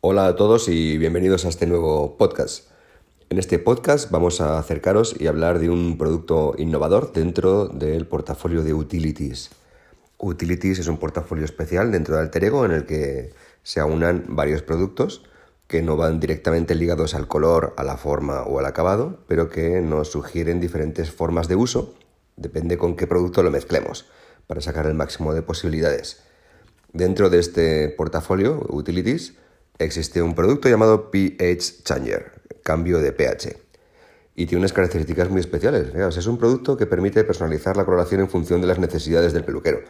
Hola a todos y bienvenidos a este nuevo podcast. En este podcast vamos a acercaros y hablar de un producto innovador dentro del portafolio de Utilities. Utilities es un portafolio especial dentro de Alterego en el que se aunan varios productos que no van directamente ligados al color, a la forma o al acabado, pero que nos sugieren diferentes formas de uso, depende con qué producto lo mezclemos, para sacar el máximo de posibilidades. Dentro de este portafolio, Utilities, existe un producto llamado pH Changer, cambio de pH. Y tiene unas características muy especiales. Es un producto que permite personalizar la coloración en función de las necesidades del peluquero.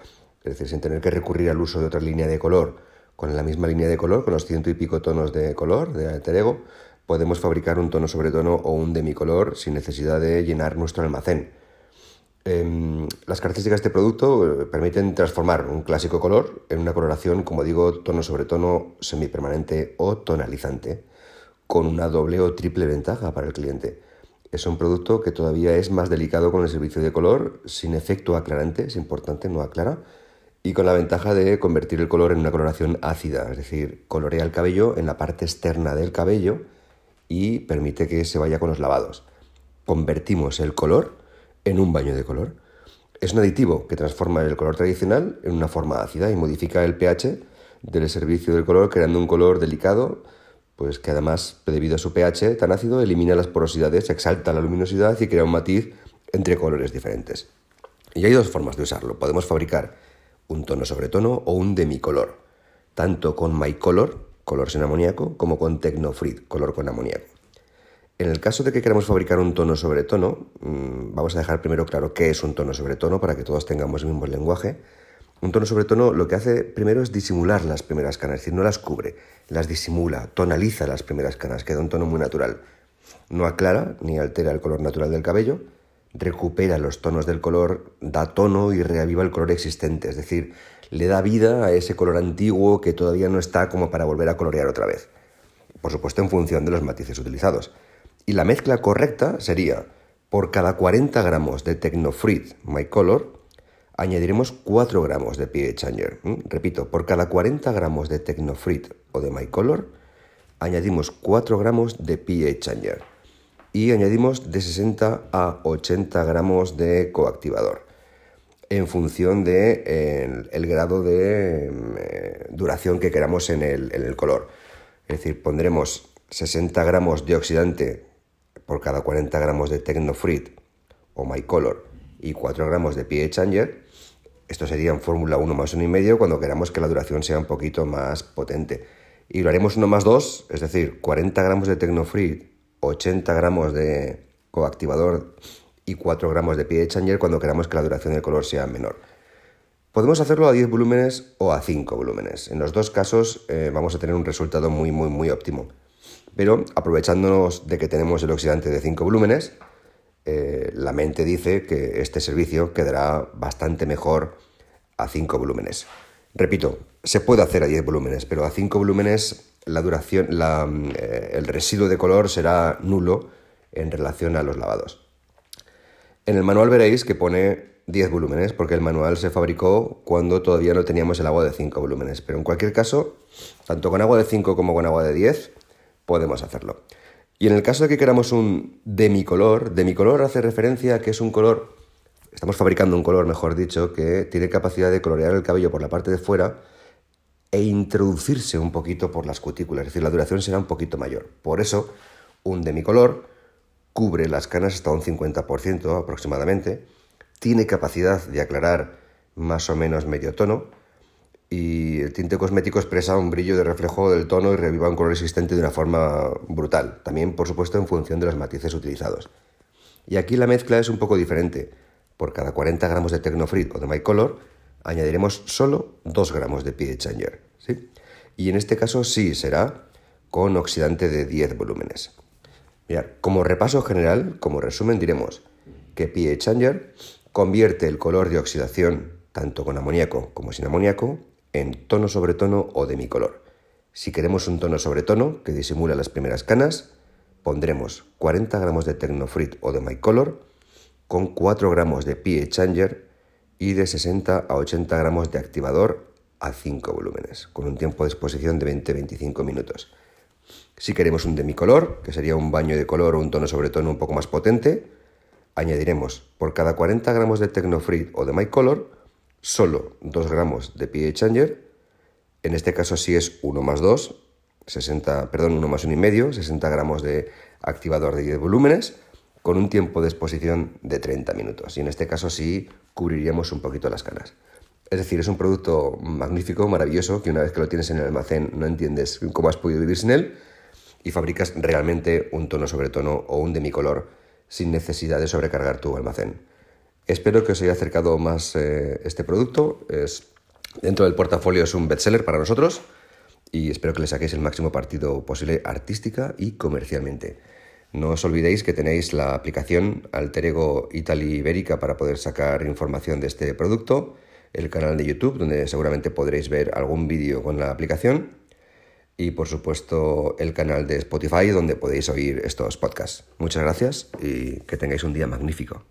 Es decir, sin tener que recurrir al uso de otra línea de color con la misma línea de color, con los ciento y pico tonos de color de Alter podemos fabricar un tono sobre tono o un demicolor sin necesidad de llenar nuestro almacén. Em, las características de este producto eh, permiten transformar un clásico color en una coloración, como digo, tono sobre tono semipermanente o tonalizante, con una doble o triple ventaja para el cliente. Es un producto que todavía es más delicado con el servicio de color, sin efecto aclarante, es importante, no aclara, y con la ventaja de convertir el color en una coloración ácida, es decir, colorea el cabello en la parte externa del cabello y permite que se vaya con los lavados. Convertimos el color en un baño de color. Es un aditivo que transforma el color tradicional en una forma ácida y modifica el pH del servicio del color creando un color delicado, pues que además, debido a su pH tan ácido, elimina las porosidades, exalta la luminosidad y crea un matiz entre colores diferentes. Y hay dos formas de usarlo. Podemos fabricar un tono sobre tono o un demicolor, tanto con MyColor, color sin amoníaco, como con Tecnofrit, color con amoníaco. En el caso de que queramos fabricar un tono sobre tono, mm, vamos a dejar primero claro qué es un tono sobre tono para que todos tengamos el mismo lenguaje. Un tono sobre tono lo que hace primero es disimular las primeras canas, es decir, no las cubre, las disimula, tonaliza las primeras canas, queda un tono muy natural. No aclara ni altera el color natural del cabello, recupera los tonos del color, da tono y reaviva el color existente, es decir, le da vida a ese color antiguo que todavía no está como para volver a colorear otra vez. Por supuesto, en función de los matices utilizados. Y la mezcla correcta sería, por cada 40 gramos de Tecnofruit My Color, añadiremos 4 gramos de pH Changer. Repito, por cada 40 gramos de Tecnofruit o de My Color, añadimos 4 gramos de pH Changer y añadimos de 60 a 80 gramos de coactivador en función del de, el grado de eh, duración que queramos en el, en el, color. Es decir, pondremos 60 gramos de oxidante por cada 40 gramos de Tecnofruit o MyColor y 4 gramos de pH Changer. Esto sería en fórmula 1 más 1,5 cuando queramos que la duración sea un poquito más potente. Y lo haremos 1 más 2, es decir, 40 gramos de Tecnofruit 80 gramos de coactivador y 4 gramos de pH changer cuando queramos que la duración del color sea menor. Podemos hacerlo a 10 volúmenes o a 5 volúmenes. En los dos casos eh, vamos a tener un resultado muy, muy, muy óptimo. Pero aprovechándonos de que tenemos el oxidante de 5 volúmenes, eh, la mente dice que este servicio quedará bastante mejor a 5 volúmenes. Repito, se puede hacer a 10 volúmenes, pero a 5 volúmenes la duración, eh, el residuo de color será nulo en relación a los lavados. En el manual veréis que pone 10 volúmenes, porque el manual se fabricó cuando todavía no teníamos el agua de 5 volúmenes. Pero en cualquier caso, tanto con agua de 5 como con agua de 10, podemos hacerlo. Y en el caso de que queramos un demicolor, demicolor hace referencia a que es un color, estamos fabricando un color, mejor dicho, que tiene capacidad de colorear el cabello por la parte de fuera e introducirse un poquito por las cutículas, es decir, la duración será un poquito mayor. Por eso, un demicolor cubre las canas hasta un 50% aproximadamente, tiene capacidad de aclarar más o menos medio tono y el tinte cosmético expresa un brillo de reflejo del tono y reviva un color existente de una forma brutal, también por supuesto en función de los matices utilizados. Y aquí la mezcla es un poco diferente. Por cada 40 gramos de Tecnofrit o de My Color añadiremos solo 2 gramos de pH Changer. ¿sí? Y en este caso sí será con oxidante de 10 volúmenes. como repaso general, como resumen, diremos que pH Changer convierte el color de oxidación, tanto con amoníaco como sin amoníaco, en tono sobre tono o demicolor. Si queremos un tono sobre tono que disimula las primeras canas, pondremos 40 gramos de Tecnofrit o de MyColor con 4 gramos de pH Changer y de 60 a 80 gramos de activador a 5 volúmenes, con un tiempo de exposición de 20-25 minutos. Si queremos un demicolor, que sería un baño de color o un tono sobre tono un poco más potente, añadiremos por cada 40 gramos de Tecnofree o de My Color, solo 2 gramos de pH Changer. En este caso sí es 1 más 2, 60, perdón, 1 más 1,5, 60 gramos de activador de 10 volúmenes, con un tiempo de exposición de 30 minutos. Y en este caso sí cubriríamos un poquito las canas. Es decir, es un producto magnífico, maravilloso, que una vez que lo tienes en el almacén no entiendes cómo has podido vivir sin él y fabricas realmente un tono sobre tono o un demicolor sin necesidad de sobrecargar tu almacén. Espero que os haya acercado más eh, este producto. Es, dentro del portafolio es un bestseller para nosotros y espero que le saquéis el máximo partido posible artística y comercialmente. No os olvidéis que tenéis la aplicación Alter Ego Italy Ibérica para poder sacar información de este producto el canal de YouTube, donde seguramente podréis ver algún vídeo con la aplicación, y por supuesto el canal de Spotify, donde podéis oír estos podcasts. Muchas gracias y que tengáis un día magnífico.